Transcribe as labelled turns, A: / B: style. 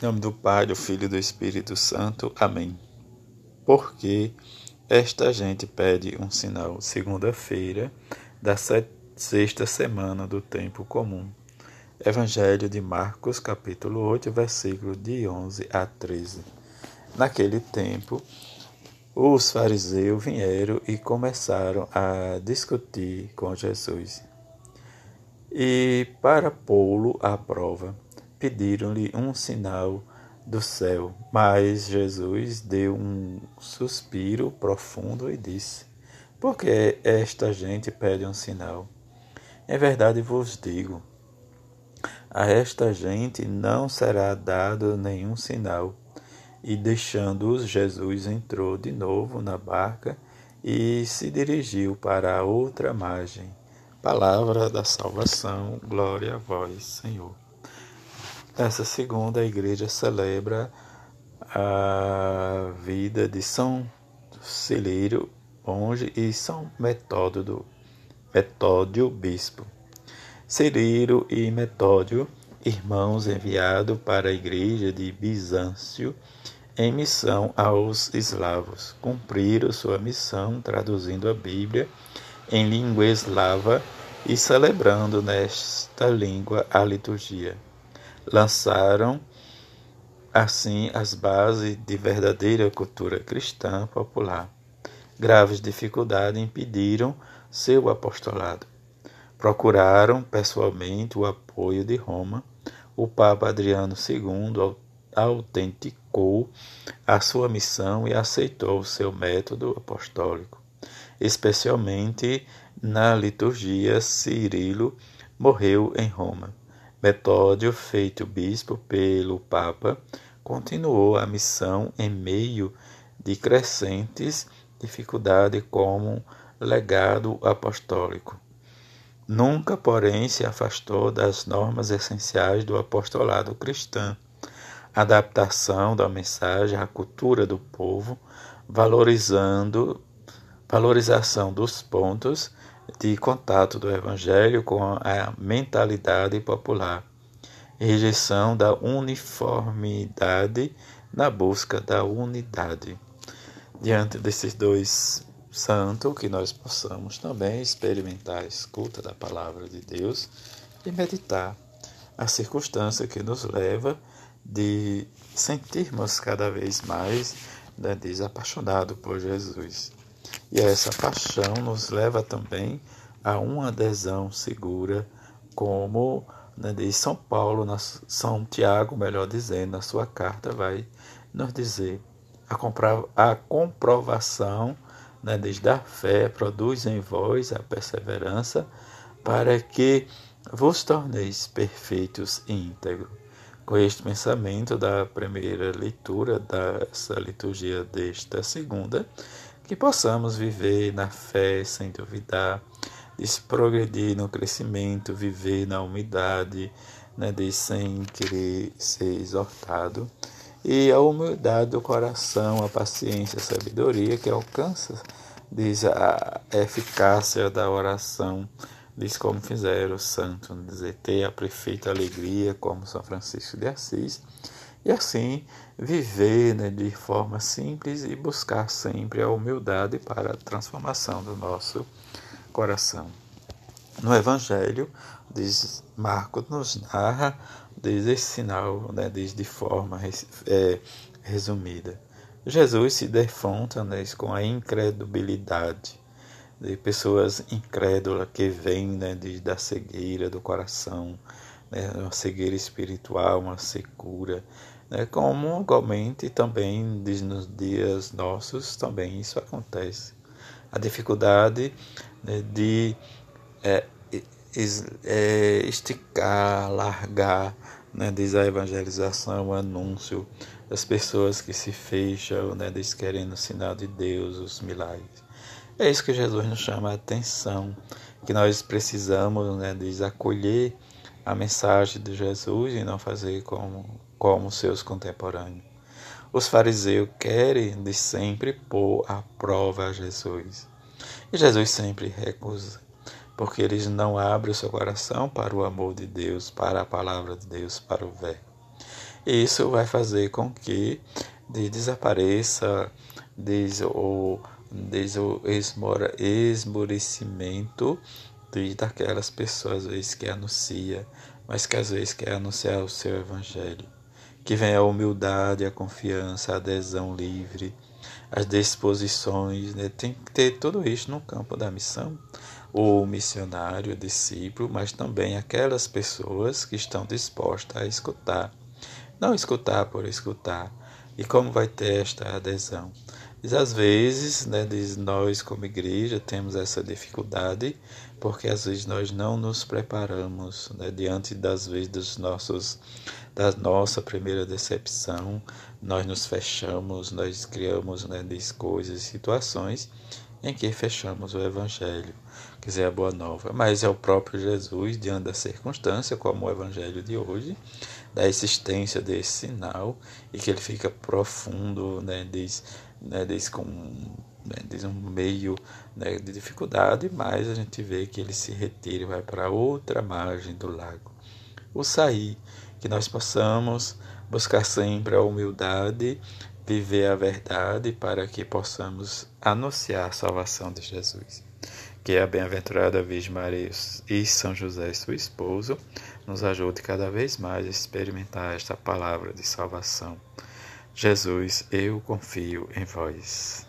A: Em nome do Pai, do Filho e do Espírito Santo. Amém. Porque esta gente pede um sinal. Segunda-feira da sexta semana do tempo comum. Evangelho de Marcos, capítulo 8, versículo de 11 a 13. Naquele tempo, os fariseus vieram e começaram a discutir com Jesus. E para pô-lo à prova, pediram-lhe um sinal do céu. Mas Jesus deu um suspiro profundo e disse: Por que esta gente pede um sinal? Em verdade vos digo: a esta gente não será dado nenhum sinal. E deixando-os, Jesus entrou de novo na barca e se dirigiu para a outra margem. Palavra da salvação, glória a vós, Senhor. Nessa segunda, a igreja celebra a vida de São Celeiro, monge, e São Metódio, Metódio, bispo. Celiro e Metódio, irmãos enviados para a igreja de Bizâncio em missão aos eslavos, cumpriram sua missão traduzindo a Bíblia em língua eslava e celebrando nesta língua a liturgia lançaram assim as bases de verdadeira cultura cristã popular. Graves dificuldades impediram seu apostolado. Procuraram pessoalmente o apoio de Roma. O Papa Adriano II autenticou a sua missão e aceitou seu método apostólico, especialmente na liturgia. Cirilo morreu em Roma. Metódio, feito bispo pelo Papa, continuou a missão em meio de crescentes dificuldades como legado apostólico. Nunca, porém, se afastou das normas essenciais do apostolado cristão, adaptação da mensagem à cultura do povo, valorizando valorização dos pontos de contato do Evangelho com a mentalidade popular, rejeição da uniformidade na busca da unidade. Diante desses dois santos, que nós possamos também experimentar a escuta da palavra de Deus e meditar a circunstância que nos leva de sentirmos cada vez mais né, desapaixonados por Jesus. E essa paixão nos leva também a uma adesão segura, como né, diz São Paulo, na, São Tiago, melhor dizendo, na sua carta, vai nos dizer: a, compra, a comprovação né, da fé produz em vós a perseverança, para que vos torneis perfeitos e íntegros. Com este pensamento da primeira leitura dessa liturgia desta segunda, que possamos viver na fé sem duvidar, de progredir no crescimento, viver na humildade, né, de sem querer ser exortado, e a humildade do coração, a paciência, a sabedoria que alcança, diz a eficácia da oração, diz como fizeram os santos, dizer ter a perfeita alegria, como São Francisco de Assis, e assim viver né, de forma simples e buscar sempre a humildade para a transformação do nosso coração. No Evangelho, diz Marcos nos narra desde esse sinal, né, diz de forma é, resumida. Jesus se defronta né, com a incredulidade de pessoas incrédulas que vêm né, da cegueira do coração, né, uma cegueira espiritual, uma secura, né, como igualmente também nos dias nossos também isso acontece. A dificuldade né, de é, é, esticar, largar, né, diz a evangelização, o anúncio das pessoas que se fecham, né, diz querendo o sinal de Deus, os milagres. É isso que Jesus nos chama a atenção, que nós precisamos, né, acolher a mensagem de Jesus e não fazer como, como seus contemporâneos. Os fariseus querem de sempre pôr à prova a Jesus. E Jesus sempre recusa, porque eles não abrem o seu coração para o amor de Deus, para a palavra de Deus, para o verbo. E isso vai fazer com que desapareça desde o, desde o esmorecimento de, daquelas pessoas, às vezes, que anuncia, mas que às vezes quer anunciar o seu evangelho. Que venha a humildade, a confiança, a adesão livre, as disposições, né? tem que ter tudo isso no campo da missão. O missionário, o discípulo, mas também aquelas pessoas que estão dispostas a escutar. Não escutar por escutar. E como vai ter esta adesão? Diz, às vezes, né, diz, nós como igreja temos essa dificuldade, porque às vezes nós não nos preparamos né, diante das vezes dos nossos, da nossa primeira decepção, nós nos fechamos, nós criamos né, diz, coisas, situações em que fechamos o Evangelho, quer dizer, a Boa Nova. Mas é o próprio Jesus, diante da circunstância, como o Evangelho de hoje, da existência desse sinal, e que ele fica profundo, né, diz, né, diz com né, diz um meio né, de dificuldade, mas a gente vê que ele se retira e vai para outra margem do lago. O sair, que nós possamos buscar sempre a humildade, viver a verdade para que possamos anunciar a salvação de Jesus. Que a bem-aventurada Virgem Maria e São José, seu esposo, nos ajude cada vez mais a experimentar esta palavra de salvação Jesus, eu confio em vós.